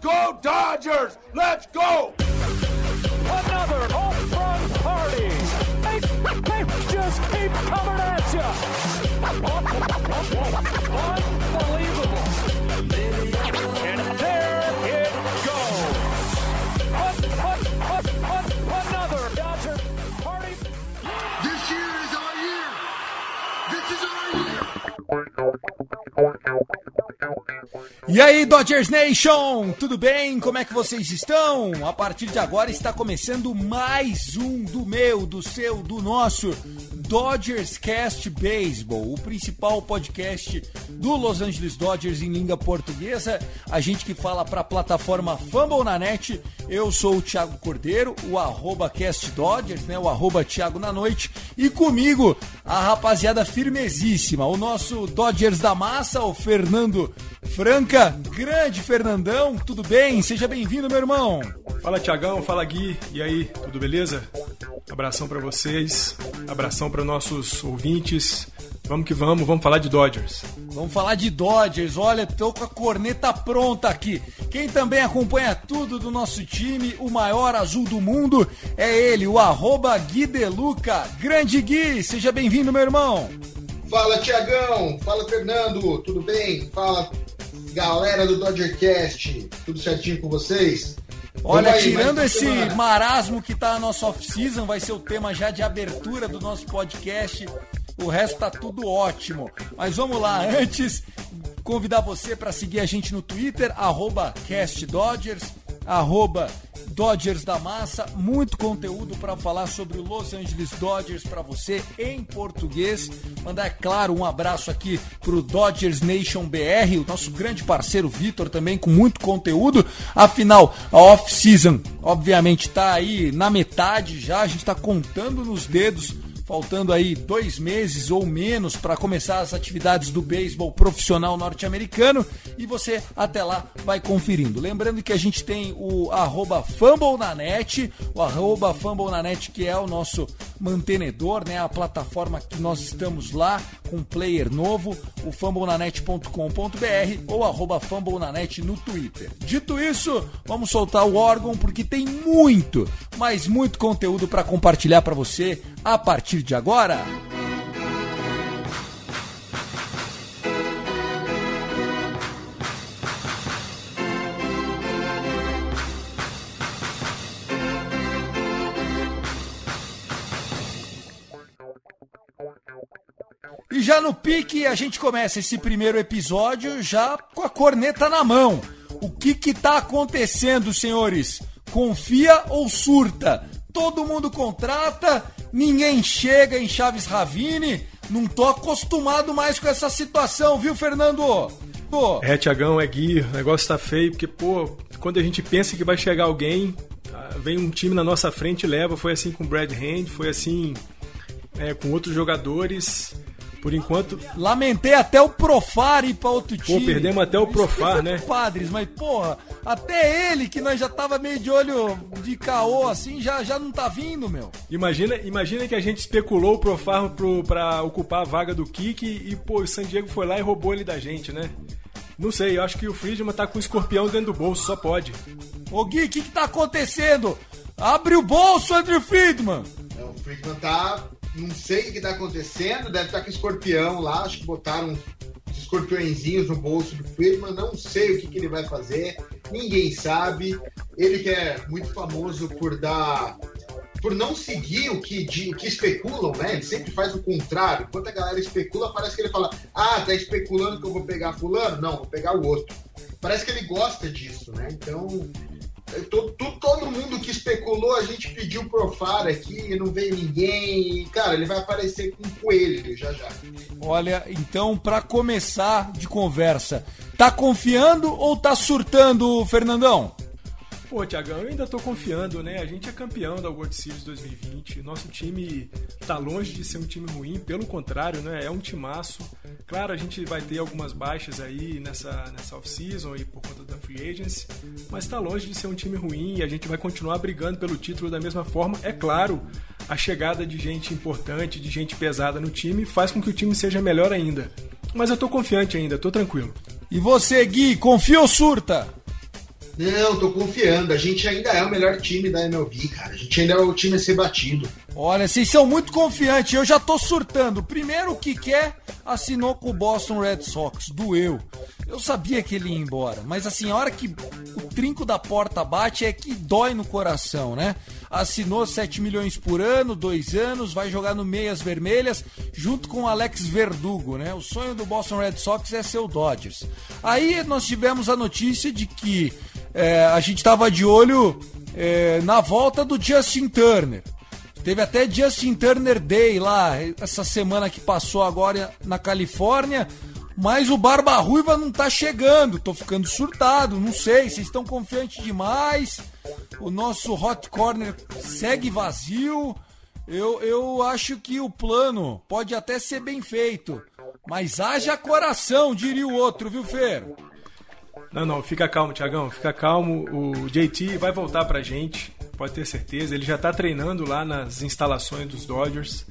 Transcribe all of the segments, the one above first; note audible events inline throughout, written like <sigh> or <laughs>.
go, Dodgers! Let's go! Another home run party. They, they just keep coming at you. Unbelievable. And there it goes. Un- un- un- un- Another Dodger party. This year is our year. This is our year. E aí, Dodgers Nation, tudo bem? Como é que vocês estão? A partir de agora está começando mais um do meu, do seu, do nosso Dodgers Cast Baseball, o principal podcast do Los Angeles Dodgers em língua portuguesa. A gente que fala para a plataforma Fumble na net. Eu sou o Thiago Cordeiro, o arroba Cast Dodgers, né? O arroba Thiago na noite. E comigo, a rapaziada firmezíssima, o nosso Dodgers da massa, o Fernando Franca, grande Fernandão, tudo bem? Seja bem-vindo, meu irmão. Fala Tiagão, fala Gui, e aí, tudo beleza? Abração pra vocês, abração para nossos ouvintes. Vamos que vamos, vamos falar de Dodgers. Vamos falar de Dodgers. Olha, tô com a corneta pronta aqui. Quem também acompanha tudo do nosso time, o maior azul do mundo, é ele, o arroba Gui Deluca. Grande Gui, seja bem-vindo, meu irmão. Fala Tiagão, fala Fernando, tudo bem? Fala galera do Dodgercast, tudo certinho com vocês? Olha, aí, tirando esse marasmo que tá na nossa off-season, vai ser o tema já de abertura do nosso podcast. O resto tá tudo ótimo. Mas vamos lá, antes, convidar você para seguir a gente no Twitter, CastDodgers, arroba Dodgers da Massa, muito conteúdo para falar sobre o Los Angeles Dodgers para você em português. Mandar, é claro, um abraço aqui pro Dodgers Nation BR, o nosso grande parceiro Vitor também com muito conteúdo. Afinal, a off-season, obviamente, tá aí na metade já, a gente tá contando nos dedos faltando aí dois meses ou menos para começar as atividades do beisebol profissional norte-americano e você até lá vai conferindo. Lembrando que a gente tem o arroba Fumble na net, o arroba Fumble na net que é o nosso mantenedor, né, a plataforma que nós estamos lá com player novo, o fumblenanet.com.br ou arroba Fumble na net no Twitter. Dito isso, vamos soltar o órgão porque tem muito, mas muito conteúdo para compartilhar para você a partir de agora. E já no pique a gente começa esse primeiro episódio já com a corneta na mão. O que que tá acontecendo, senhores? Confia ou surta? Todo mundo contrata, ninguém chega em Chaves Ravine. Não tô acostumado mais com essa situação, viu, Fernando? Pô, É, Tiagão, é Gui, o negócio tá feio, porque, pô, quando a gente pensa que vai chegar alguém, ah, vem um time na nossa frente e leva. Foi assim com o Brad Hand, foi assim é, com outros jogadores. Por enquanto, lamentei até o Profar ir pra outro time. perdemos até o Profar, né? Padres, mas porra, até ele que nós já tava meio de olho de caô assim, já, já não tá vindo, meu. imagina, imagina que a gente especulou o Profar pro, pra ocupar a vaga do Kik e, pô, o San Diego foi lá e roubou ele da gente, né? Não sei, eu acho que o Friedman tá com o escorpião dentro do bolso, só pode. Ô Gui, o que que tá acontecendo? Abre o bolso, Andrew Friedman! É, O Friedman tá. Não sei o que tá acontecendo, deve estar com escorpião lá, acho que botaram uns escorpiõezinhos no bolso do Friedman, não sei o que, que ele vai fazer, ninguém sabe. Ele que é muito famoso por dar. Por não seguir o que, de- que especulam, né? Ele sempre faz o contrário. Enquanto a galera especula, parece que ele fala: Ah, tá especulando que eu vou pegar fulano? Não, vou pegar o outro. Parece que ele gosta disso, né? Então, todo, todo mundo que especulou, a gente pediu pro FAR aqui, não veio ninguém. Cara, ele vai aparecer com um coelho já já. Olha, então, para começar de conversa, tá confiando ou tá surtando, Fernandão? Pô, Tiagão, eu ainda tô confiando, né? A gente é campeão da World Series 2020. Nosso time tá longe de ser um time ruim, pelo contrário, né? É um timaço. Claro, a gente vai ter algumas baixas aí nessa, nessa off-season e free agency, mas tá longe de ser um time ruim e a gente vai continuar brigando pelo título da mesma forma. É claro, a chegada de gente importante, de gente pesada no time, faz com que o time seja melhor ainda. Mas eu tô confiante ainda, tô tranquilo. E você, Gui, confia ou surta? Não, tô confiando. A gente ainda é o melhor time da MLB, cara. A gente ainda é o time a ser batido. Olha, vocês são muito confiantes. Eu já tô surtando. Primeiro, o que quer assinou com o Boston Red Sox. Doeu. Eu sabia que ele ia embora. Mas assim, a hora que o trinco da porta bate é que dói no coração, né? Assinou 7 milhões por ano, dois anos, vai jogar no Meias Vermelhas, junto com o Alex Verdugo, né? O sonho do Boston Red Sox é ser o Dodgers. Aí nós tivemos a notícia de que é, a gente estava de olho é, na volta do Justin Turner. Teve até Justin Turner Day lá, essa semana que passou agora na Califórnia. Mas o Barba Ruiva não tá chegando, tô ficando surtado, não sei, vocês estão confiantes demais. O nosso Hot Corner segue vazio. Eu, eu acho que o plano pode até ser bem feito, mas haja coração, diria o outro, viu, Fer? Não, não, fica calmo, Tiagão, fica calmo. O JT vai voltar pra gente, pode ter certeza. Ele já tá treinando lá nas instalações dos Dodgers.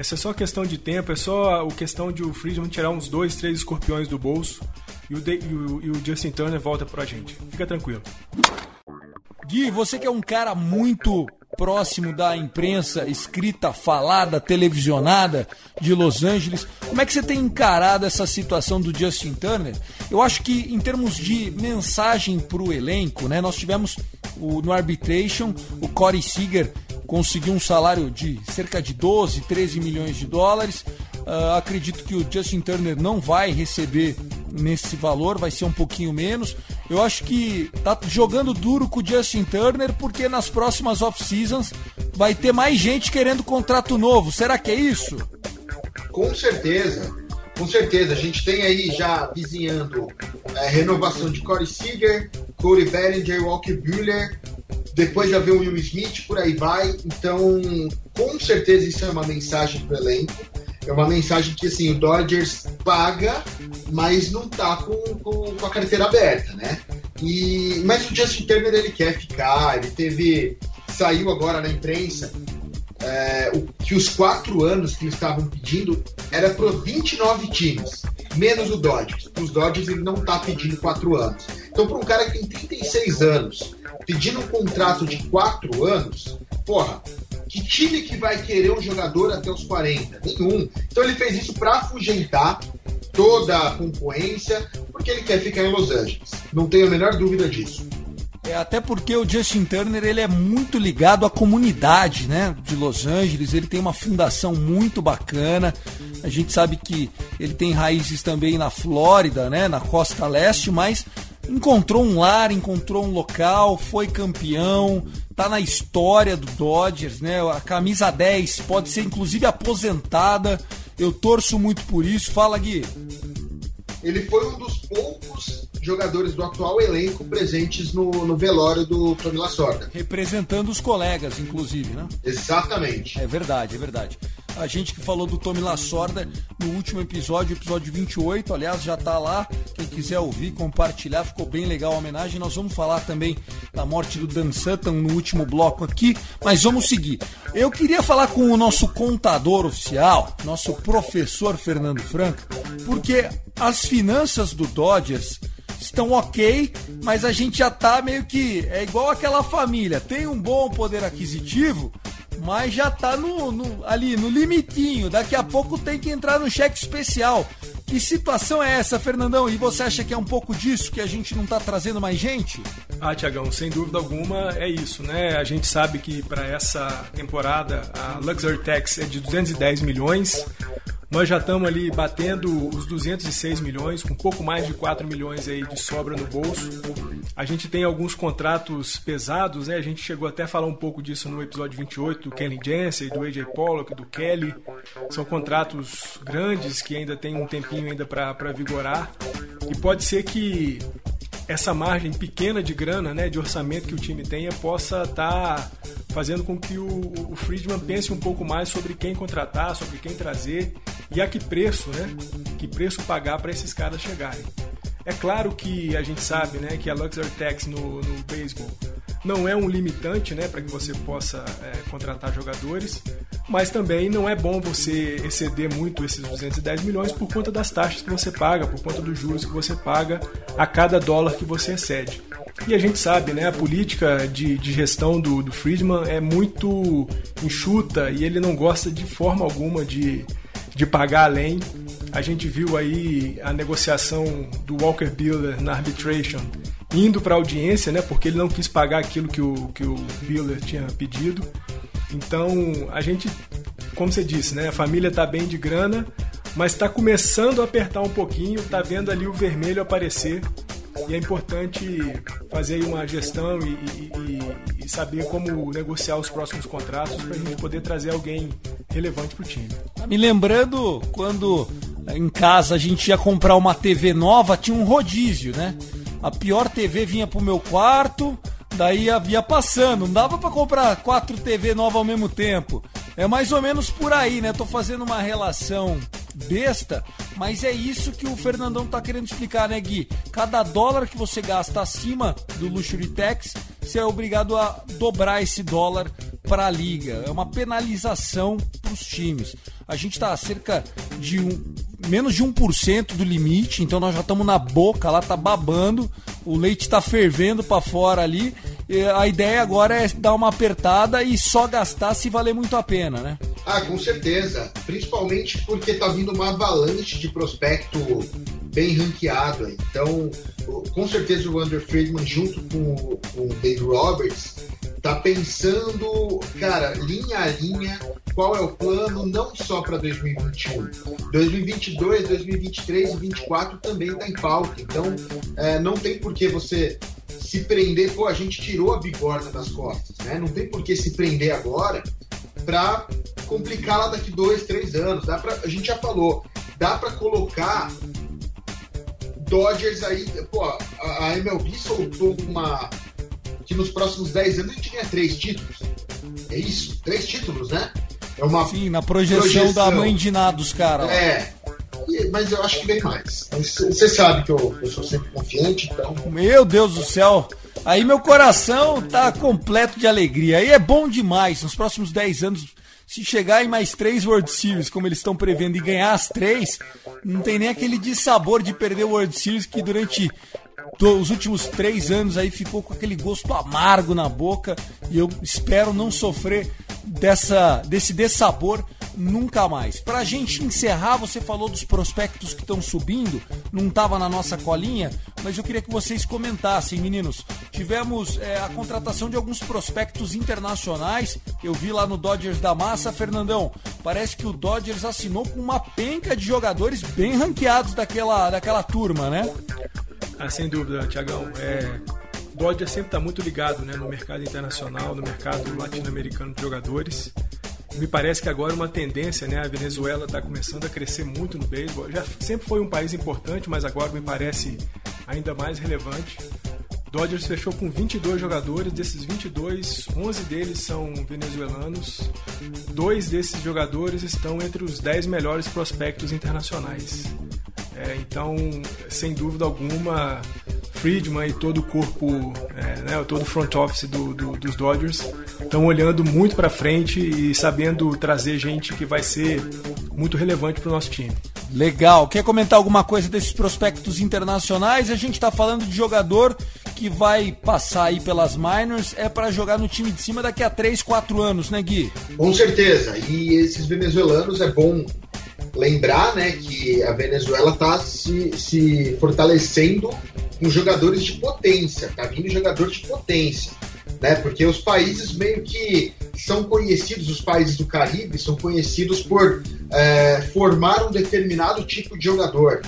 Essa é só questão de tempo, é só a questão de o Friedman tirar uns dois, três escorpiões do bolso e o, de, e o, e o Justin Turner volta pra gente. Fica tranquilo. Gui, você que é um cara muito próximo da imprensa escrita, falada, televisionada de Los Angeles. Como é que você tem encarado essa situação do Justin Turner? Eu acho que em termos de mensagem para o elenco, né, nós tivemos o, no arbitration o Corey Seager conseguiu um salário de cerca de 12, 13 milhões de dólares. Uh, acredito que o Justin Turner não vai receber nesse valor, vai ser um pouquinho menos. Eu acho que tá jogando duro com o Justin Turner porque nas próximas off-seasons vai ter mais gente querendo contrato novo. Será que é isso? Com certeza. Com certeza, a gente tem aí já vizinhando é, renovação de Corey Seager, Corey Bellinger, Walker Buehler, depois já vem o Will Smith, por aí vai. Então, com certeza isso é uma mensagem para o elenco. É uma mensagem que assim, o Dodgers paga, mas não tá com, com, com, a carteira aberta, né? E, mas o Justin Turner ele quer ficar, ele teve. Saiu agora na imprensa é, o, que os quatro anos que eles estavam pedindo era para 29 times, menos o Dodgers. Os Dodgers ele não tá pedindo quatro anos. Então, para um cara que tem 36 anos, pedindo um contrato de quatro anos, porra, que time que vai querer um jogador até os 40? Nenhum. Então ele fez isso para afugentar toda a concorrência, porque ele quer ficar em Los Angeles. Não tenho a menor dúvida disso. É, até porque o Justin Turner ele é muito ligado à comunidade né, de Los Angeles, ele tem uma fundação muito bacana. A gente sabe que ele tem raízes também na Flórida, né, na costa leste, mas encontrou um lar, encontrou um local, foi campeão, tá na história do Dodgers, né? A camisa 10 pode ser inclusive aposentada. Eu torço muito por isso. Fala, Gui. Ele foi um dos poucos jogadores do atual elenco presentes no, no velório do Tony Lasorda. Representando os colegas, inclusive, né? Exatamente. É verdade, é verdade. A gente que falou do Tommy Lasorda no último episódio, episódio 28, aliás, já tá lá. Quem quiser ouvir, compartilhar, ficou bem legal a homenagem. Nós vamos falar também da morte do Dan Sutton no último bloco aqui, mas vamos seguir. Eu queria falar com o nosso contador oficial, nosso professor Fernando Franca, porque as finanças do Dodgers estão ok, mas a gente já tá meio que. É igual aquela família: tem um bom poder aquisitivo, mas já tá no, no, ali no limitinho. Daqui a pouco tem que entrar no cheque especial. Que situação é essa, Fernandão? E você acha que é um pouco disso que a gente não tá trazendo mais gente? Ah, Tiagão, sem dúvida alguma é isso, né? A gente sabe que para essa temporada a Luxury Tax é de 210 milhões. Nós já estamos ali batendo os 206 milhões, com um pouco mais de 4 milhões aí de sobra no bolso. A gente tem alguns contratos pesados, né? A gente chegou até a falar um pouco disso no episódio 28 do Kenny Jensen, do AJ Pollock, do Kelly. São contratos grandes que ainda tem um tempinho ainda para vigorar. E pode ser que essa margem pequena de grana, né, de orçamento que o time tenha, possa estar tá fazendo com que o, o Friedman pense um pouco mais sobre quem contratar, sobre quem trazer e a que preço, né? Que preço pagar para esses caras chegarem. É claro que a gente sabe, né, que a luxury tax no, no beisebol não é um limitante, né, para que você possa é, contratar jogadores, mas também não é bom você exceder muito esses 210 milhões por conta das taxas que você paga, por conta dos juros que você paga a cada dólar que você excede. E a gente sabe, né, a política de, de gestão do, do Friedman é muito enxuta e ele não gosta de forma alguma de, de pagar além. A gente viu aí a negociação do Walker Buehler na arbitration indo para audiência, né, porque ele não quis pagar aquilo que o, que o Buehler tinha pedido. Então, a gente, como você disse, né, a família está bem de grana, mas está começando a apertar um pouquinho, está vendo ali o vermelho aparecer e é importante fazer uma gestão e, e, e saber como negociar os próximos contratos para a gente poder trazer alguém relevante para o time. Tá me lembrando quando em casa a gente ia comprar uma TV nova, tinha um rodízio, né? A pior TV vinha pro meu quarto, daí ia passando, não dava para comprar quatro TV novas ao mesmo tempo. É mais ou menos por aí, né? Tô fazendo uma relação besta, mas é isso que o Fernandão tá querendo explicar, né, Gui? Cada dólar que você gasta acima do Luxury Tax, você é obrigado a dobrar esse dólar para a liga. É uma penalização para os times. A gente está cerca de um, menos de 1% do limite, então nós já estamos na boca, lá tá babando, o leite está fervendo para fora ali. a ideia agora é dar uma apertada e só gastar se valer muito a pena, né? Ah, com certeza. Principalmente porque tá vindo uma avalanche de prospecto bem ranqueado. Então, com certeza o Wander Friedman, junto com, com o Dave Roberts, tá pensando, cara, linha a linha, qual é o plano, não só para 2021. 2022, 2023 e 2024 também está em pauta. Então, é, não tem por que você se prender, pô, a gente tirou a bigorna das costas, né? Não tem por que se prender agora para complicar lá daqui dois, três anos. Dá pra, a gente já falou, dá para colocar Dodgers aí, pô, a MLB soltou uma que nos próximos 10 anos a gente ganha três títulos. É isso? Três títulos, né? É uma Sim, na projeção, projeção. da mãe de nada dos caras. É. Mas eu acho que vem mais. Você sabe que eu, eu sou sempre confiante, então. Meu Deus do céu! Aí meu coração tá completo de alegria. Aí é bom demais. Nos próximos 10 anos, se chegar em mais três World Series, como eles estão prevendo, e ganhar as três, não tem nem aquele dissabor de perder o World Series que durante os últimos três anos aí ficou com aquele gosto amargo na boca e eu espero não sofrer dessa, desse dessabor nunca mais. Pra gente encerrar, você falou dos prospectos que estão subindo, não estava na nossa colinha, mas eu queria que vocês comentassem, meninos. Tivemos é, a contratação de alguns prospectos internacionais, eu vi lá no Dodgers da Massa, Fernandão. Parece que o Dodgers assinou com uma penca de jogadores bem ranqueados daquela, daquela turma, né? Ah, sem dúvida, Tiagão. É, Dodger sempre está muito ligado né, no mercado internacional, no mercado latino-americano de jogadores. Me parece que agora é uma tendência, né? A Venezuela está começando a crescer muito no beisebol. Já sempre foi um país importante, mas agora me parece ainda mais relevante. Dodgers fechou com 22 jogadores, desses 22, 11 deles são venezuelanos. Dois desses jogadores estão entre os 10 melhores prospectos internacionais. É, então, sem dúvida alguma, Friedman e todo o corpo, é, né, todo o front office do, do, dos Dodgers estão olhando muito para frente e sabendo trazer gente que vai ser muito relevante para o nosso time. Legal. Quer comentar alguma coisa desses prospectos internacionais? A gente está falando de jogador que vai passar aí pelas minors, é para jogar no time de cima daqui a 3, 4 anos, né, Gui? Com certeza. E esses venezuelanos é bom lembrar né, que a Venezuela está se, se fortalecendo com jogadores de potência, tá vindo jogador de potência, né? Porque os países meio que são conhecidos, os países do Caribe são conhecidos por é, formar um determinado tipo de jogador.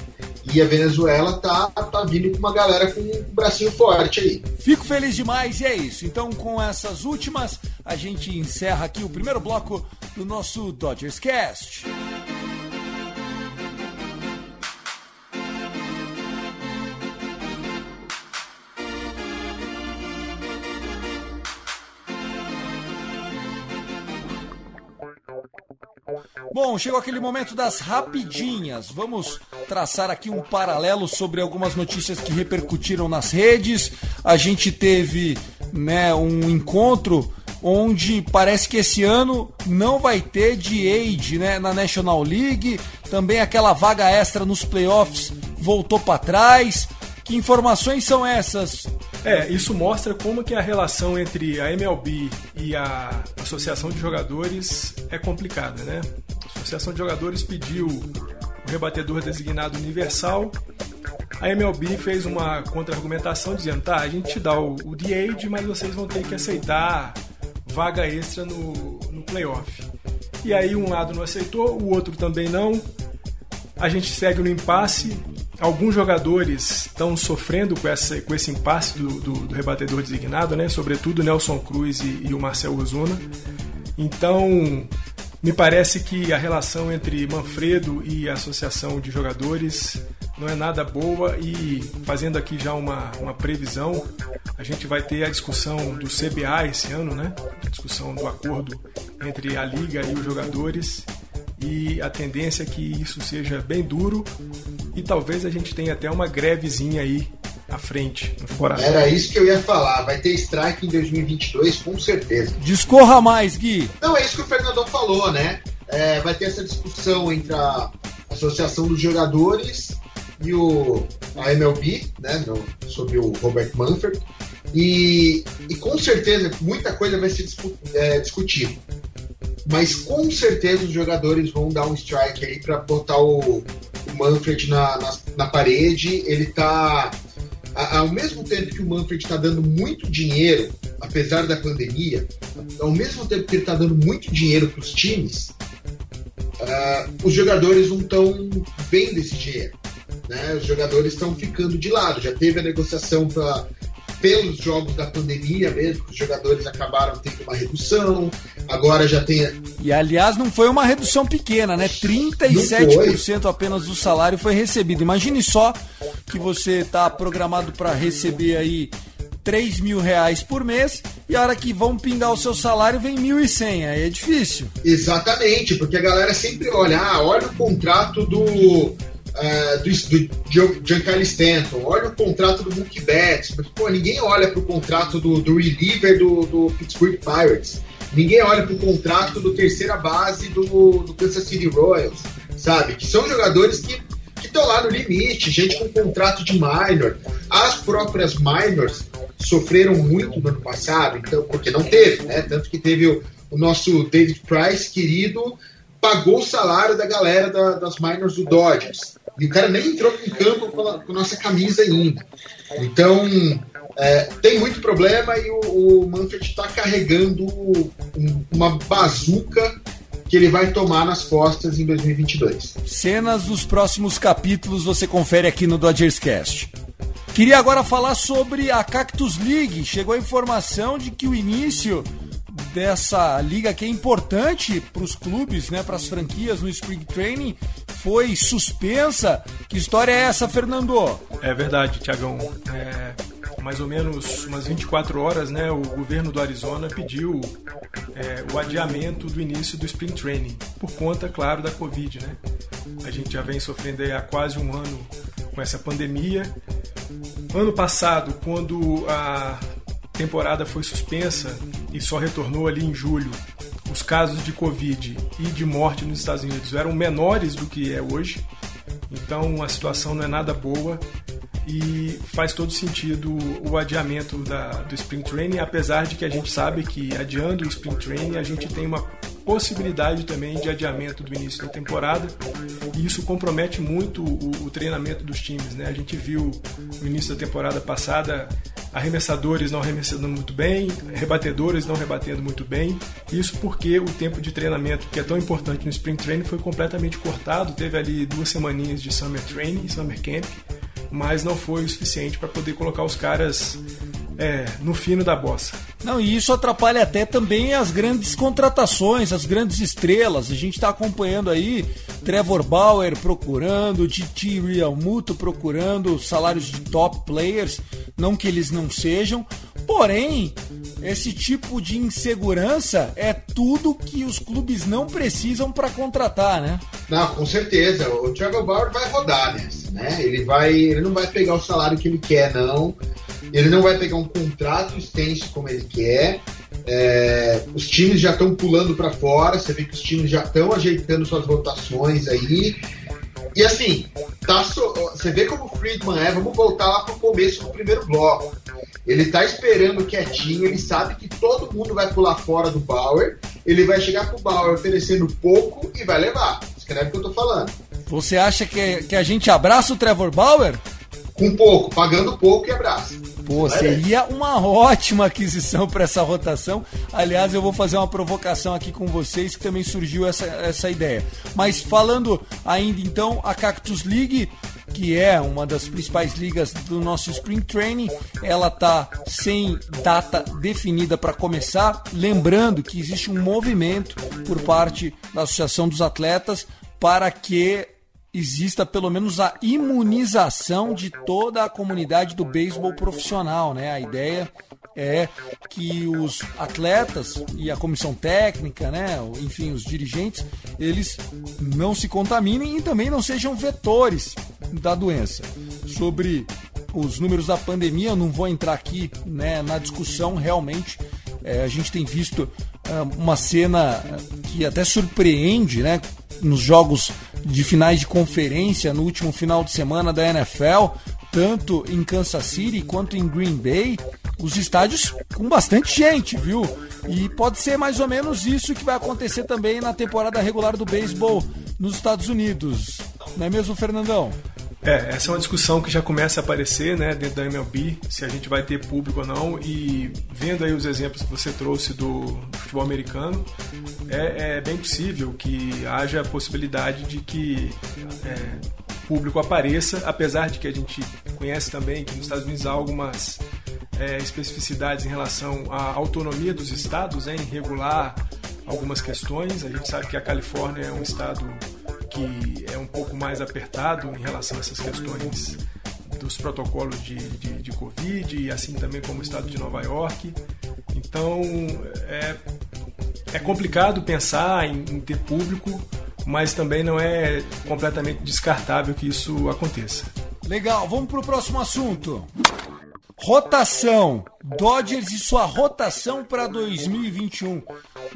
E a Venezuela tá, tá vindo com uma galera com um bracinho forte aí. Fico feliz demais e é isso. Então, com essas últimas, a gente encerra aqui o primeiro bloco do nosso Dodgers Cast. Bom, chegou aquele momento das rapidinhas. Vamos traçar aqui um paralelo sobre algumas notícias que repercutiram nas redes. A gente teve né, um encontro onde parece que esse ano não vai ter de age né, na National League. Também aquela vaga extra nos playoffs voltou para trás. Que informações são essas? É, isso mostra como que a relação entre a MLB e a Associação de Jogadores é complicada, né? Associação de Jogadores pediu o rebatedor designado universal. A MLB fez uma contra-argumentação dizendo: tá, a gente te dá o, o DH, mas vocês vão ter que aceitar vaga extra no, no playoff. E aí um lado não aceitou, o outro também não. A gente segue no impasse alguns jogadores estão sofrendo com, essa, com esse impasse do, do, do rebatedor designado, né? sobretudo Nelson Cruz e, e o Marcel Ozuna. Então, me parece que a relação entre Manfredo e a associação de jogadores não é nada boa e fazendo aqui já uma, uma previsão, a gente vai ter a discussão do CBA esse ano, né? A discussão do acordo entre a liga e os jogadores e a tendência é que isso seja bem duro e talvez a gente tenha até uma grevezinha aí à frente no temporada. Era isso que eu ia falar. Vai ter strike em 2022, com certeza. Discorra mais, Gui. Não, é isso que o Fernandão falou, né? É, vai ter essa discussão entre a Associação dos Jogadores e o a MLB, né, no, sobre o Robert Manfred. E, e com certeza muita coisa vai ser discu é, discutida mas com certeza os jogadores vão dar um strike aí para botar o, o Manfred na, na, na, parede. Ele tá. Ao mesmo tempo que o Manfred está dando muito dinheiro, apesar da pandemia, ao mesmo tempo que ele está dando muito dinheiro para os times, uh, os jogadores não estão vendo esse dinheiro. Né? Os jogadores estão ficando de lado. Já teve a negociação para pelos jogos da pandemia mesmo, os jogadores acabaram tendo uma redução, agora já tem. E aliás, não foi uma redução pequena, né? 37% apenas do salário foi recebido. Imagine só que você está programado para receber aí 3 mil reais por mês e a hora que vão pingar o seu salário vem 1.100. Aí é difícil. Exatamente, porque a galera sempre olha, ah, olha o contrato do uh, do, do Giancarlo Stanton, olha o contrato do Mookie Betts, mas pô, ninguém olha para o contrato do, do reliever do, do Pittsburgh Pirates, ninguém olha para o contrato do terceira base do, do Kansas City Royals, sabe? Que são jogadores que estão lá no limite, gente com contrato de minor. As próprias minors sofreram muito no ano passado, então, porque não teve, né? Tanto que teve o, o nosso David Price, querido, pagou o salário da galera da, das minors do Dodgers. E o cara nem entrou em campo com a, com nossa camisa ainda. Então, é, tem muito problema e o, o Manfred está carregando um, uma bazuca que ele vai tomar nas costas em 2022. Cenas dos próximos capítulos você confere aqui no Dodgers Cast. Queria agora falar sobre a Cactus League. Chegou a informação de que o início dessa liga que é importante para os clubes, né, para as franquias no Spring Training, foi suspensa. Que história é essa, Fernando? É verdade, Tiagão. É, mais ou menos umas 24 horas, né, o governo do Arizona pediu é, o adiamento do início do Spring Training, por conta, claro, da Covid. Né? A gente já vem sofrendo há quase um ano com essa pandemia. Ano passado, quando a temporada foi suspensa e só retornou ali em julho, os casos de Covid e de morte nos Estados Unidos eram menores do que é hoje. Então a situação não é nada boa e faz todo sentido o adiamento da, do Spring Training, apesar de que a gente sabe que adiando o Spring Training a gente tem uma possibilidade também de adiamento do início da temporada e isso compromete muito o, o treinamento dos times. Né? A gente viu no início da temporada passada arremessadores não arremessando muito bem, rebatedores não rebatendo muito bem. Isso porque o tempo de treinamento, que é tão importante no Spring Training, foi completamente cortado. Teve ali duas semaninhas de Summer Training, Summer Camp, mas não foi o suficiente para poder colocar os caras é, no fino da bossa. Não, e isso atrapalha até também as grandes contratações, as grandes estrelas. A gente está acompanhando aí Trevor Bauer procurando, Titi Realmuto procurando salários de top players, não que eles não sejam, porém, esse tipo de insegurança é tudo que os clubes não precisam para contratar, né? Não, com certeza. O Trevor Bauer vai rodar nessa, né? Ele vai, ele não vai pegar o salário que ele quer, não. Ele não vai pegar um contrato extenso como ele quer. É, os times já estão pulando para fora. Você vê que os times já estão ajeitando suas rotações aí. E assim, tá so... você vê como o Friedman é. Vamos voltar lá para o começo do primeiro bloco. Ele tá esperando quietinho. Ele sabe que todo mundo vai pular fora do Bauer. Ele vai chegar pro Bauer oferecendo pouco e vai levar. Escreve o que eu tô falando. Você acha que, que a gente abraça o Trevor Bauer? Com pouco, pagando pouco e abraça. Pô, seria uma ótima aquisição para essa rotação. Aliás, eu vou fazer uma provocação aqui com vocês que também surgiu essa, essa ideia. Mas falando ainda então, a Cactus League, que é uma das principais ligas do nosso Spring Training, ela tá sem data definida para começar. Lembrando que existe um movimento por parte da Associação dos Atletas para que exista pelo menos a imunização de toda a comunidade do beisebol profissional, né? A ideia é que os atletas e a comissão técnica, né, enfim, os dirigentes, eles não se contaminem e também não sejam vetores da doença. Sobre os números da pandemia, eu não vou entrar aqui né, na discussão, realmente é, a gente tem visto é, uma cena que até surpreende, né, nos jogos de finais de conferência no último final de semana da NFL, tanto em Kansas City quanto em Green Bay, os estádios com bastante gente, viu? E pode ser mais ou menos isso que vai acontecer também na temporada regular do beisebol nos Estados Unidos. Não é mesmo, Fernandão? É, essa é uma discussão que já começa a aparecer né, dentro da MLB, se a gente vai ter público ou não, e vendo aí os exemplos que você trouxe do, futebol americano, é, é, bem possível que haja a possibilidade de que é, público apareça, apesar de que a gente conhece também que nos Estados Unidos há algumas é, especificidades em relação à autonomia dos estados em regular algumas questões. A gente sabe que a Califórnia é um estado que é um pouco mais apertado em relação a essas questões dos protocolos de, de, de Covid e assim também como o estado de Nova York. Então é, é complicado pensar em, em ter público, mas também não é completamente descartável que isso aconteça. Legal, vamos para o próximo assunto. Rotação. Dodgers e sua rotação para 2021.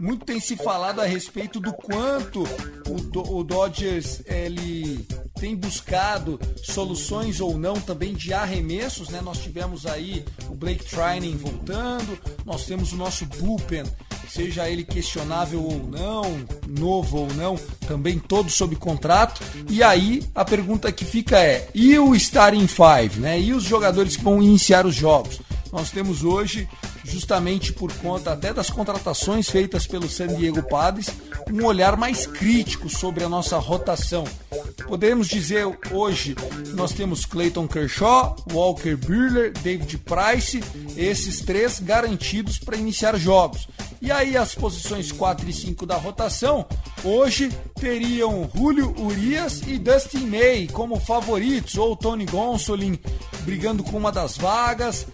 Muito tem se falado a respeito do quanto o, o Dodgers ele tem buscado soluções ou não também de arremessos, né? Nós tivemos aí o Blake Trinan voltando, nós temos o nosso bullpen, seja ele questionável ou não, novo ou não, também todo sob contrato. E aí a pergunta que fica é: e o starting five, né? E os jogadores que vão iniciar os jogos? Nós temos hoje, justamente por conta até das contratações feitas pelo San Diego Padres, um olhar mais crítico sobre a nossa rotação. Podemos dizer hoje que nós temos Clayton Kershaw, Walker Buehler, David Price, esses três garantidos para iniciar jogos. E aí as posições 4 e 5 da rotação hoje teriam Julio Urias e Dustin May como favoritos, ou Tony Gonsolin brigando com uma das vagas.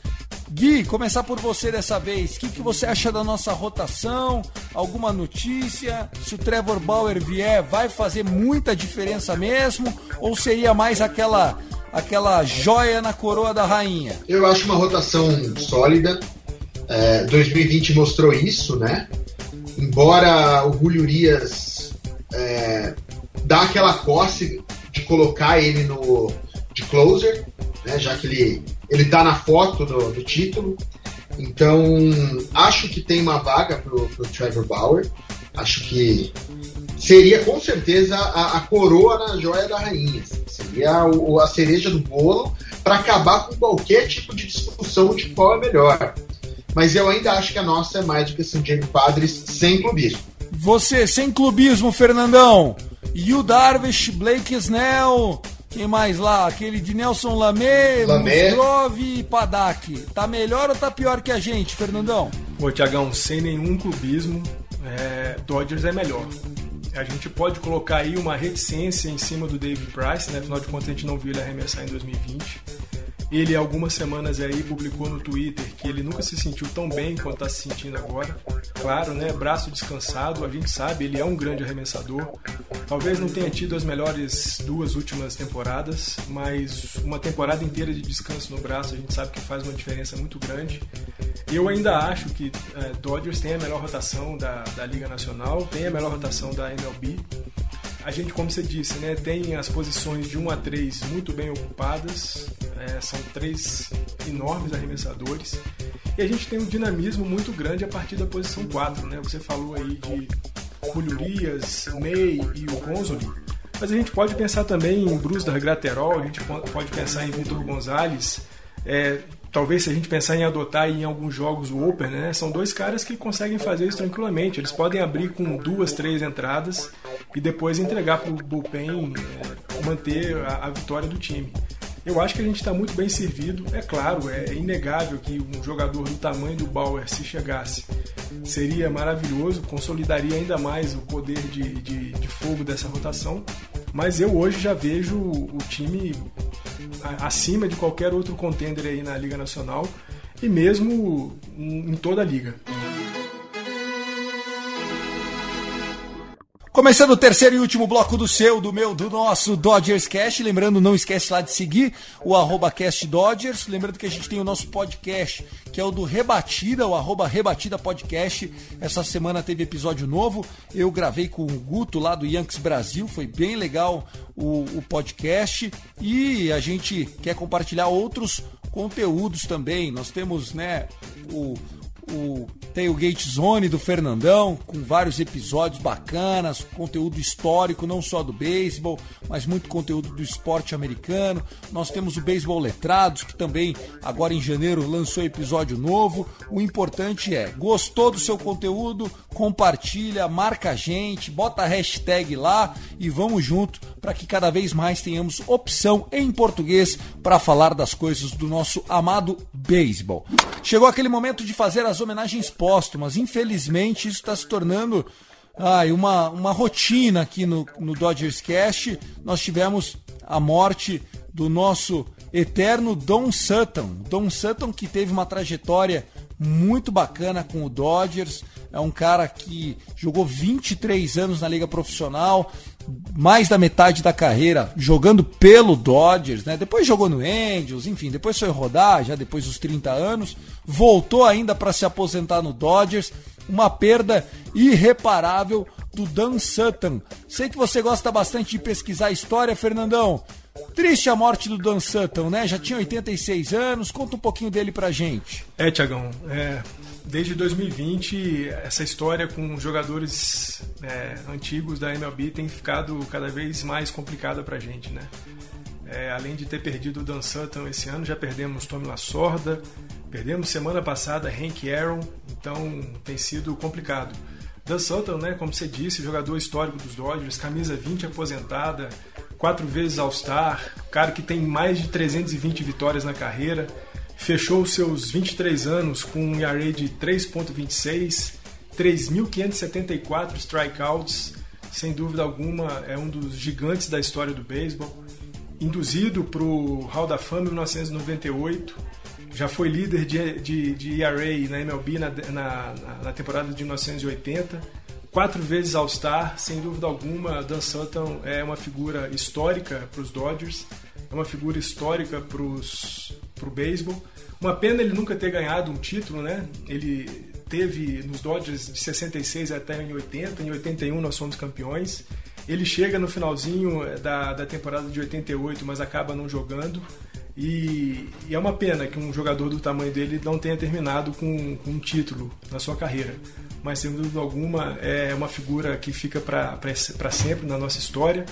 Gui, começar por você dessa vez. O que, que você acha da nossa rotação? Alguma notícia? Se o Trevor Bauer vier, vai fazer muita diferença mesmo? Ou seria mais aquela aquela joia na coroa da rainha? Eu acho uma rotação sólida. É, 2020 mostrou isso, né? Embora o Julio Urias é, dá aquela posse de colocar ele no de closer, né? Já que ele ele tá na foto do, do título. Então, acho que tem uma vaga pro, pro Trevor Bauer. Acho que seria com certeza a, a, coroa na joia da rainha. Seria o, a cereja do bolo para acabar com qualquer tipo de discussão de qual é melhor. Mas eu ainda acho que a nossa é mais do que San Diego Padres sem clubismo. Você, sem clubismo, Fernandão. Yu Darvish, Blake Snell, quem mais lá? Aquele de Nelson Lamé, Musgrove e Padak. Tá melhor ou tá pior que a gente, Fernandão? Pô, Tiagão, sem nenhum clubismo, é, Dodgers é melhor. A gente pode colocar aí uma reticência em cima do David Price, né? Afinal de contas, a gente não viu ele arremessar em 2020. Ele, algumas semanas aí, publicou no Twitter que ele nunca se sentiu tão bem quanto está se sentindo agora. Claro, né? Braço descansado, a gente sabe, ele é um grande arremessador. Talvez não tenha tido as melhores duas últimas temporadas, mas uma temporada inteira de descanso no braço a gente sabe que faz uma diferença muito grande. Eu ainda acho que é, Dodgers tem a melhor rotação da, da Liga Nacional, tem a melhor rotação da MLB a gente, como você disse, né, tem as posições de 1 a 3 muito bem ocupadas, é, são três enormes arremessadores, e a gente tem um dinamismo muito grande a partir da posição 4. Né? Você falou aí de Julio Urias, May e o Gonzoli, mas a gente pode pensar também em Brusdar Graterol, a gente pode pensar em Vitor Gonzalez, é, talvez se a gente pensar em adotar em alguns jogos o Open, né, são dois caras que conseguem fazer isso tranquilamente. Eles podem abrir com duas, três entradas e depois entregar para o bullpen é, manter a, a, vitória do time. Eu acho que a gente está muito bem servido. É claro, é inegável que um jogador do tamanho do Bauer, se chegasse, seria maravilhoso, consolidaria ainda mais o poder de, de, de fogo dessa rotação. Mas eu hoje já vejo o time acima de qualquer outro contender aí na Liga Nacional e mesmo em toda a liga. Começando o terceiro e último bloco do seu, do meu, do nosso Dodgers Cast. Lembrando, não esquece lá de seguir o arroba Cast Dodgers. Lembrando que a gente tem o nosso podcast, que é o do Rebatida, o arroba Rebatida Podcast. Essa semana teve episódio novo. Eu gravei com o Guto lá do Yankees Brasil. Foi bem legal o, o podcast. E a gente quer compartilhar outros conteúdos também. Nós temos, né, o o Tailgate Zone do Fernandão, com vários episódios bacanas, conteúdo histórico, não só do beisebol, mas muito conteúdo do esporte americano. Nós temos o Beisebol Letrados, que também agora em janeiro lançou episódio novo. O importante é, gostou do seu conteúdo? Compartilha, marca a gente, bota a hashtag lá e vamos junto para que cada vez mais tenhamos opção em português para falar das coisas do nosso amado beisebol. Chegou aquele momento de fazer as homenagens póstumas. Infelizmente, isso está se tornando ai, uma, uma rotina aqui no, no Dodgers Cast. Nós tivemos a morte do nosso eterno Don Sutton. Don Sutton que teve uma trajetória muito bacana com o Dodgers. É um cara que jogou 23 anos na liga profissional, mais da metade da carreira jogando pelo Dodgers, né? Depois jogou no Angels, enfim, depois foi rodar, já depois dos 30 anos, voltou ainda para se aposentar no Dodgers. Uma perda irreparável do Dan Sutton. Sei que você gosta bastante de pesquisar história, Fernandão. Triste a morte do Dan Sutton, né? Já tinha 86 anos. Conta um pouquinho dele pra gente. É, Tiagão. É, desde 2020, essa história com jogadores é, antigos da MLB tem ficado cada vez mais complicada pra gente, né? É, além de ter perdido o Dan Sutton esse ano, já perdemos Tommy Lasorda, perdemos semana passada Hank Aaron, então tem sido complicado. Dan Sutton, né, como você disse, jogador histórico dos Dodgers, camisa 20 aposentada, quatro vezes All-Star, cara que tem mais de 320 vitórias na carreira, fechou seus 23 anos com um ERA de 3.26, 3.574 strikeouts, sem dúvida alguma é um dos gigantes da história do beisebol. Induzido para o Hall da Fama em 1998, já foi líder de, de, de ERA na MLB na, na, na temporada de 1980, quatro vezes All-Star, sem dúvida alguma, Dan Sutton é uma figura histórica para os Dodgers, é uma figura histórica para o beisebol. Uma pena ele nunca ter ganhado um título, né? Ele teve nos Dodgers de 66 até em 80, em 81 nós fomos campeões. Ele chega no finalzinho eh, da, da temporada de 88, mas acaba não jogando. E, e, é uma pena que um jogador do tamanho dele não tenha terminado com, com um título na sua carreira. Mas, sem dúvida alguma, é uma figura que fica para sempre na nossa história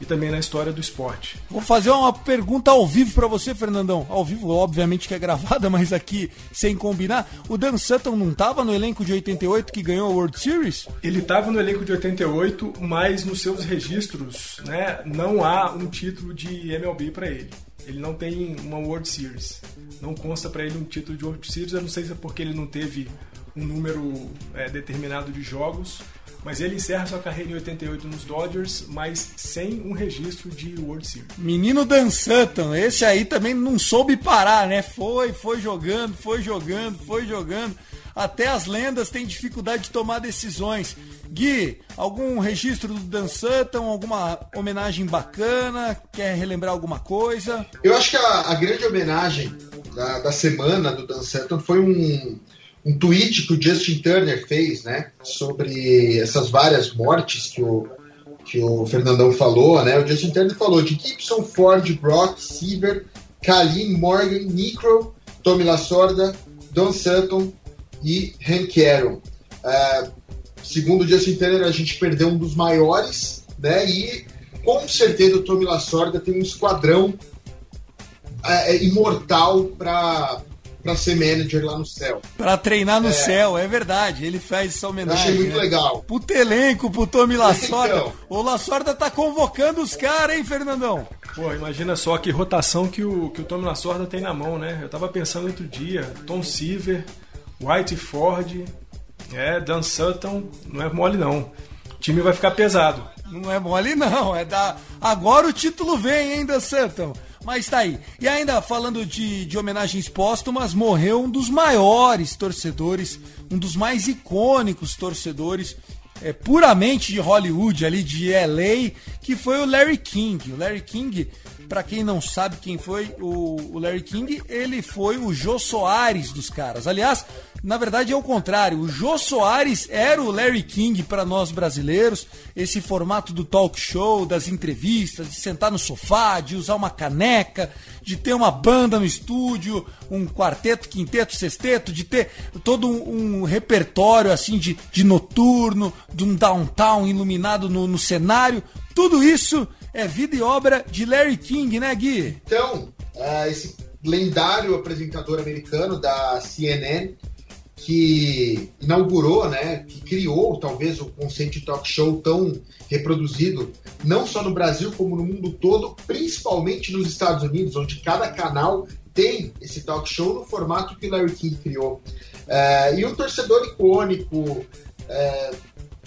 e também na história do esporte. Vou fazer uma pergunta ao vivo para você, Fernandão. Ao vivo, obviamente que é gravada, <laughs> mas aqui sem combinar. O Dan Sutton não estava no elenco de 88 que ganhou a World Series? Ele estava no elenco de 88, mas nos seus registros, né, não há um título de MLB para ele. Ele não tem uma World Series. Não consta para ele um título de World Series. Eu não sei se é porque ele não teve um número é, determinado de jogos mas ele encerra sua carreira em 88 nos Dodgers, mas sem um registro de World Series. Menino Dan Sutton, esse aí também não soube parar, né? Foi, foi jogando, foi jogando, foi jogando. Até as lendas têm dificuldade de tomar decisões. Gui, algum registro do Dan Sutton, alguma homenagem bacana? Quer relembrar alguma coisa? Eu acho que a, a grande homenagem da, da semana do Dan Sutton foi um, um tweet que o Justin Turner fez, né, sobre essas várias mortes que o, que o Fernandão falou, né, o Justin Turner falou de Gibson, Ford, Brock, Seaver, Kalin, Morgan, Necro, Tommy Lasorda, Don Sutton e Hank Aaron. Uh, segundo o Justin Turner, a gente perdeu um dos maiores, né, e com certeza o Tommy Lasorda tem um esquadrão uh, imortal para para ser manager lá no céu. Para treinar no é. céu, é verdade. Ele faz essa homenagem. Eu achei muito né? legal. Puto elenco, pro Tommy Lasorda. Então. O Lasorda tá convocando os caras, hein, Fernandão? Pô, imagina só que rotação que o, que o Tommy Lasorda tem na mão, né? Eu tava pensando outro dia, Tom Seaver, White Ford, é, Dan Sutton, não é mole não. O time vai ficar pesado. Não é mole não, é da... Agora o título vem, hein, Dan Sutton? Mas tá aí. E ainda falando de, de homenagens póstumas, morreu um dos maiores torcedores, um dos mais icônicos torcedores é, puramente de Hollywood, ali de LA, que foi o Larry King. O Larry King, para quem não sabe quem foi o, Larry King, ele foi o Jô Soares dos caras. Aliás, na verdade é o contrário. O Jô Soares era o Larry King para nós brasileiros. Esse formato do talk show, das entrevistas, de sentar no sofá, de usar uma caneca, de ter uma banda no estúdio, um quarteto, quinteto, sexteto, de ter todo um, um repertório assim de, de noturno, de um downtown iluminado no, no cenário. Tudo isso é vida e obra de Larry King, né, Gui? Então, uh, esse lendário apresentador americano da CNN que inaugurou, né, que criou talvez o conceito de talk show tão reproduzido, não só no Brasil como no mundo todo, principalmente nos Estados Unidos, onde cada canal tem esse talk show no formato que Larry King criou. É, e um torcedor icônico, é,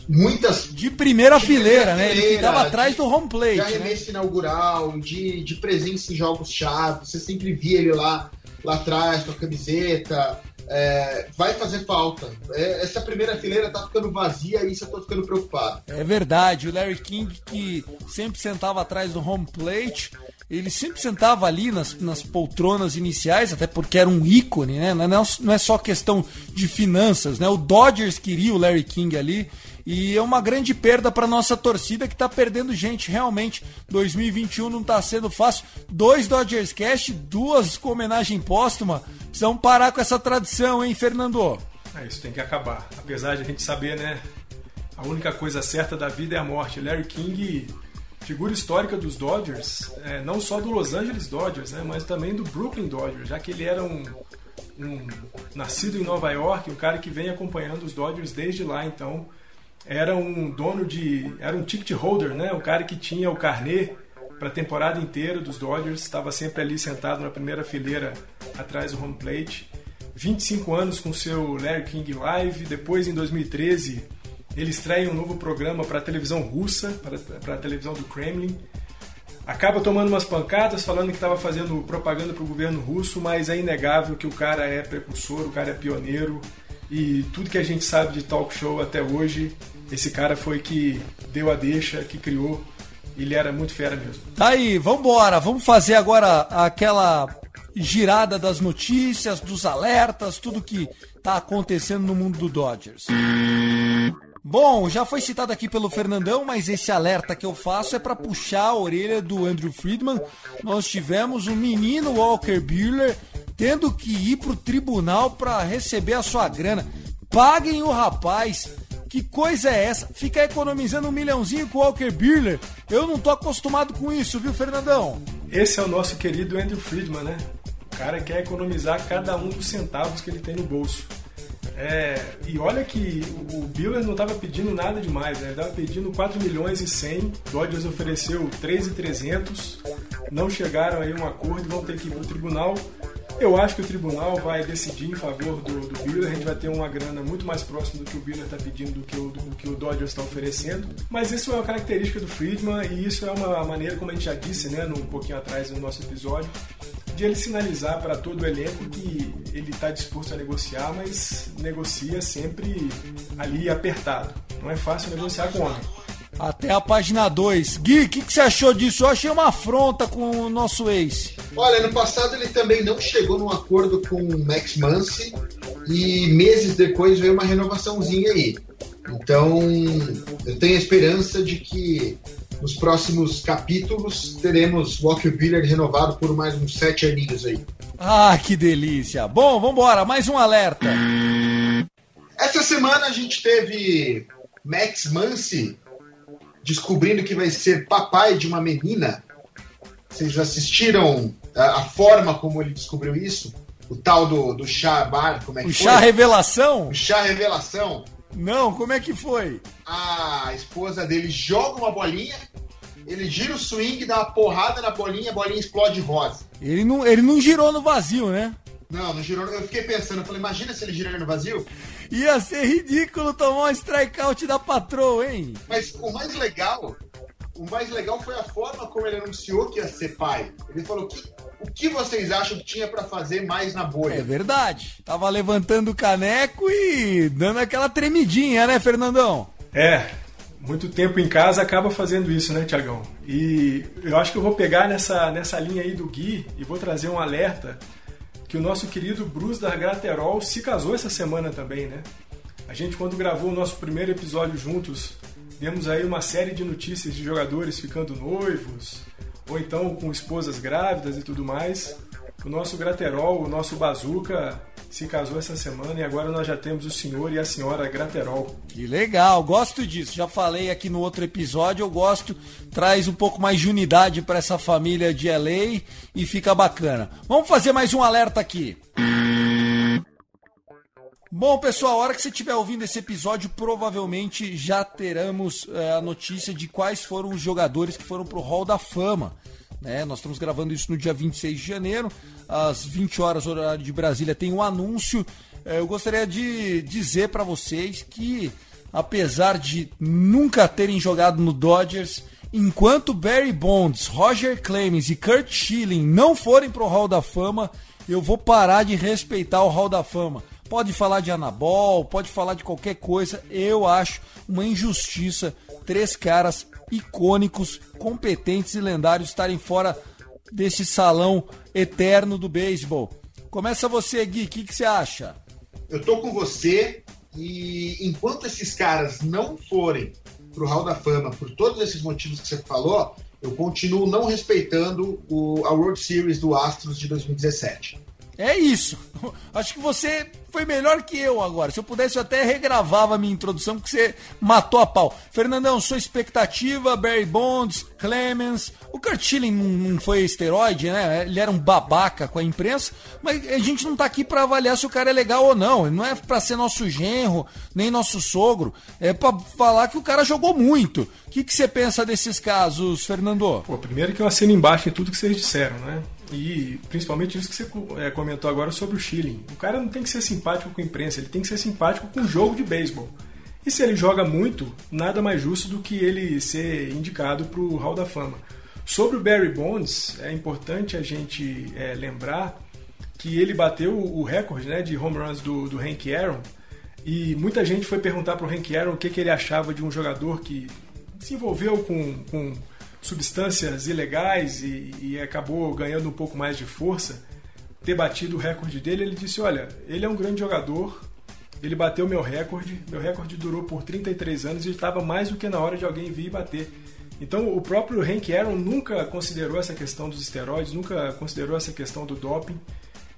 muitas. De primeira de fileira, primeira né? Fileira, Ele ficava atrás do home plate. De arremesso né? inaugural, de, de presença em jogos-chave. Você sempre via ele lá, lá atrás com a camiseta é, vai fazer falta. É, essa primeira fileira tá ficando vazia e isso eu tô ficando preocupado. É verdade, o Larry King que sempre sentava atrás do home plate, ele sempre sentava ali nas, nas poltronas iniciais, até porque era um ícone, né? Não é, não é só questão de finanças, né? O Dodgers queria o Larry King ali e é uma grande perda para nossa torcida que está perdendo gente realmente. 2021 não está sendo fácil. Dois Dodgers Cast, duas com homenagem póstuma. Precisamos parar com essa tradição, hein, Fernando? É, isso tem que acabar. Apesar de a gente saber, né? A única coisa certa da vida é a morte. Larry King, figura histórica dos Dodgers, é, não só do Los Angeles Dodgers, né, mas também do Brooklyn Dodgers, já que ele era um, um nascido em Nova York, um cara que vem acompanhando os Dodgers desde lá, então era um dono de. era um ticket holder, né? O cara que tinha o carnê para a temporada inteira dos Dodgers, estava sempre ali sentado na primeira fileira atrás do home plate. 25 anos com seu Larry King Live, depois em 2013 ele estreia um novo programa para a televisão russa, para a televisão do Kremlin. Acaba tomando umas pancadas, falando que estava fazendo propaganda para o governo russo, mas é inegável que o cara é precursor, o cara é pioneiro e tudo que a gente sabe de talk show até hoje esse cara foi que deu a deixa, que criou. Ele era muito fera mesmo. Tá aí, vambora. Vamos fazer agora aquela girada das notícias, dos alertas, tudo que tá acontecendo no mundo do Dodgers. Bom, já foi citado aqui pelo Fernandão, mas esse alerta que eu faço é para puxar a orelha do Andrew Friedman. Nós tivemos um menino Walker Buehler tendo que ir pro tribunal para receber a sua grana. Paguem o rapaz. Que coisa é essa? Ficar economizando um milhãozinho com o Walker Buehler? Eu não tô acostumado com isso, viu, Fernandão? Esse é o nosso querido Andrew Friedman, né? O cara quer economizar cada um dos centavos que ele tem no bolso. É, e olha que o Biller não estava pedindo nada demais, né? ele estava pedindo 4 milhões e 100, Dodgers ofereceu 3,300, não chegaram aí a um acordo e vão ter que ir para o tribunal. Eu acho que o tribunal vai decidir em favor do, do Biller. A gente vai ter uma grana muito mais próxima do que o Biller está pedindo do que o, do que o Dodgers está oferecendo. Mas isso é uma característica do Friedman e isso é uma maneira, como a gente já disse, né, um pouquinho atrás no nosso episódio, de ele sinalizar para todo o elenco que ele está disposto a negociar, mas negocia sempre ali apertado. Não é fácil negociar com homem. Até a página 2. Gui, o que, que, você achou disso? Eu achei uma afronta com o nosso ex. Olha, no passado ele também não chegou num acordo com o Max Muncy e meses depois veio uma renovaçãozinha aí. Então, eu tenho a esperança de que nos próximos capítulos teremos Walker Buehler renovado por mais uns sete aninhos aí. Ah, que delícia! Bom, vambora, mais um alerta. Essa semana a gente teve Max Muncy descobrindo que vai ser papai de uma menina. Vocês assistiram a, a forma como ele descobriu isso? O tal do, do chá bar, como é que o foi? chá revelação? O chá revelação. Não, como é que foi? A esposa dele joga uma bolinha, ele gira o swing, dá uma porrada na bolinha, a bolinha explode rosa. Ele não, ele não girou no vazio, né? Não, não girou. Eu fiquei pensando, eu falei, imagina se ele girar no vazio. Ia ser ridículo tomar um strikeout da patroa, hein? Mas o mais legal, o mais legal foi a forma como ele anunciou que ia ser pai. Ele falou que o que vocês acham que tinha para fazer mais na bolha? É verdade. Tava levantando o caneco e dando aquela tremidinha, né, Fernandão? É, muito tempo em casa acaba fazendo isso, né, Tiagão? E eu acho que eu vou pegar nessa, nessa linha aí do Gui e vou trazer um alerta que o nosso querido Bruce da Graterol se casou essa semana também, né? A gente, quando gravou o nosso primeiro episódio juntos, demos aí uma série de notícias de jogadores ficando noivos, ou então com esposas grávidas e tudo mais. O nosso Graterol, o nosso Bazuca, se casou essa semana e agora nós já temos o senhor e a senhora Graterol. Que legal, gosto disso. Já falei aqui no outro episódio, eu gosto, traz um pouco mais de unidade para essa família de LA e fica bacana. Vamos fazer mais um alerta aqui. Bom, pessoal, a hora que você estiver ouvindo esse episódio, provavelmente já teremos é, a notícia de quais foram os jogadores que foram pro Hall da Fama. Né? Nós estamos gravando isso no dia 26 de janeiro, às 20 horas, horário de Brasília, tem um anúncio. É, eu gostaria de dizer para vocês que, apesar de nunca terem jogado no Dodgers, enquanto Barry Bonds, Roger Clemens e Kurt Schilling não forem pro Hall da Fama, eu vou parar de respeitar o Hall da Fama. Pode falar de Anabol, pode falar de qualquer coisa. Eu acho uma injustiça três caras icônicos, competentes e lendários estarem fora desse salão eterno do beisebol. Começa você, Gui, o que, que você acha? Eu tô com você e enquanto esses caras não forem pro Hall da Fama por todos esses motivos que você falou, eu continuo não respeitando o, a World Series do Astros de 2017. É isso. <laughs> Acho que você foi melhor que eu agora. Se eu pudesse, eu até regravava a minha introdução, porque você matou a pau. Fernandão, sua expectativa, Barry Bonds, Clemens. O Kurt não foi esteroide, né? Ele era um babaca com a imprensa, mas a gente não tá aqui para avaliar se o cara é legal ou não. Ele não é para ser nosso genro, nem nosso sogro. É para falar que o cara jogou muito. O que, que você pensa desses casos, Fernando? Pô, primeiro que eu assino embaixo em tudo que vocês disseram, né? E principalmente isso que você é, comentou agora sobre o Schilling. O cara não tem que ser simpático com a imprensa, ele tem que ser simpático com o jogo de beisebol. E se ele joga muito, nada mais justo do que ele ser indicado para o Hall da Fama. Sobre o Barry Bonds, é importante a gente é, lembrar que ele bateu o recorde né, de home runs do, do Hank Aaron. E muita gente foi perguntar para o Hank Aaron o que, que ele achava de um jogador que se envolveu com, com substâncias ilegais e, e, acabou ganhando um pouco mais de força, ter batido o recorde dele, ele disse: Olha, ele é um grande jogador, ele bateu meu recorde. Meu recorde durou por 33 anos e estava mais do que na hora de alguém vir e bater. Então, o próprio Hank Aaron nunca considerou essa questão dos esteroides, nunca considerou essa questão do doping.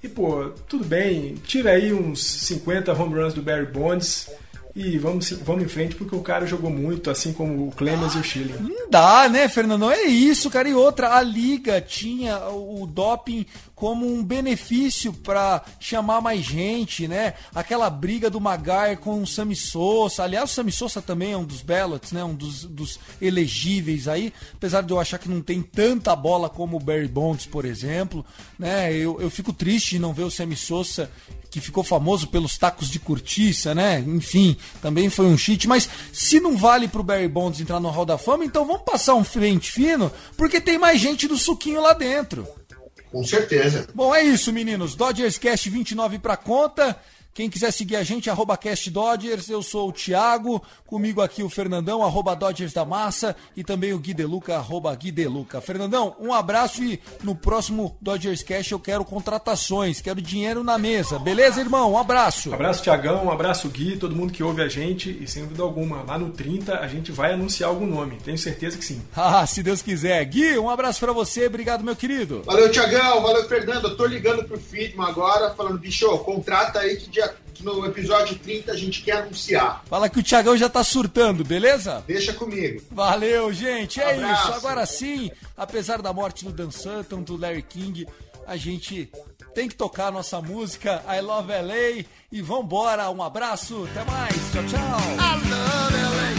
E, pô, tudo bem, tira aí uns 50 home runs do Barry Bonds e vamos, vamos em frente porque o cara jogou muito, assim como o Clemens e o Schilling. Não dá, né, Fernando? É isso, cara. E outra, a liga tinha o doping como um benefício para chamar mais gente, né? Aquela briga do Maguire com o Sami Sosa. Aliás, o Sami Sosa também é um dos ballots, né? Um dos, dos elegíveis aí. Apesar de eu achar que não tem tanta bola como o Barry Bonds, por exemplo, né? Eu, eu fico triste de não ver o Sami Sosa que ficou famoso pelos tacos de cortiça, né? Enfim, também foi um cheat. Mas se não vale pro Barry Bonds entrar no Hall da Fama, então vamos passar um frente fino, porque tem mais gente do suquinho lá dentro. Com certeza. Bom, é isso, meninos. Dodgers Cast 29 pra conta. Quem quiser seguir a gente, arroba Cast Dodgers, eu sou o Thiago, comigo aqui o Fernandão, arroba Dodgers da Massa, e também o Gui Deluca, arroba Gui Deluca. Fernandão, um abraço e no próximo Dodgers Cast eu quero contratações, quero dinheiro na mesa. Beleza, irmão? Um abraço. Um abraço, Tiagão, um abraço, Gui, todo mundo que ouve a gente, e sem dúvida alguma, lá no 30 a gente vai anunciar algum nome, tenho certeza que sim. <laughs> Ah, se Deus quiser. Gui, um abraço para você, obrigado, meu querido. Valeu, Tiagão, valeu, Fernando. Eu tô ligando pro Friedman agora, falando, bicho, contrata aí que dia no episódio 30 a gente quer anunciar. Fala que o Thiagão já tá surtando, beleza? Deixa comigo. Valeu, gente. É Abraço. isso. Agora sim, apesar da morte do Dan Sutton, do Larry King, a gente tem que tocar a nossa música I Love LA e vambora. Um abraço, até mais. Tchau, tchau.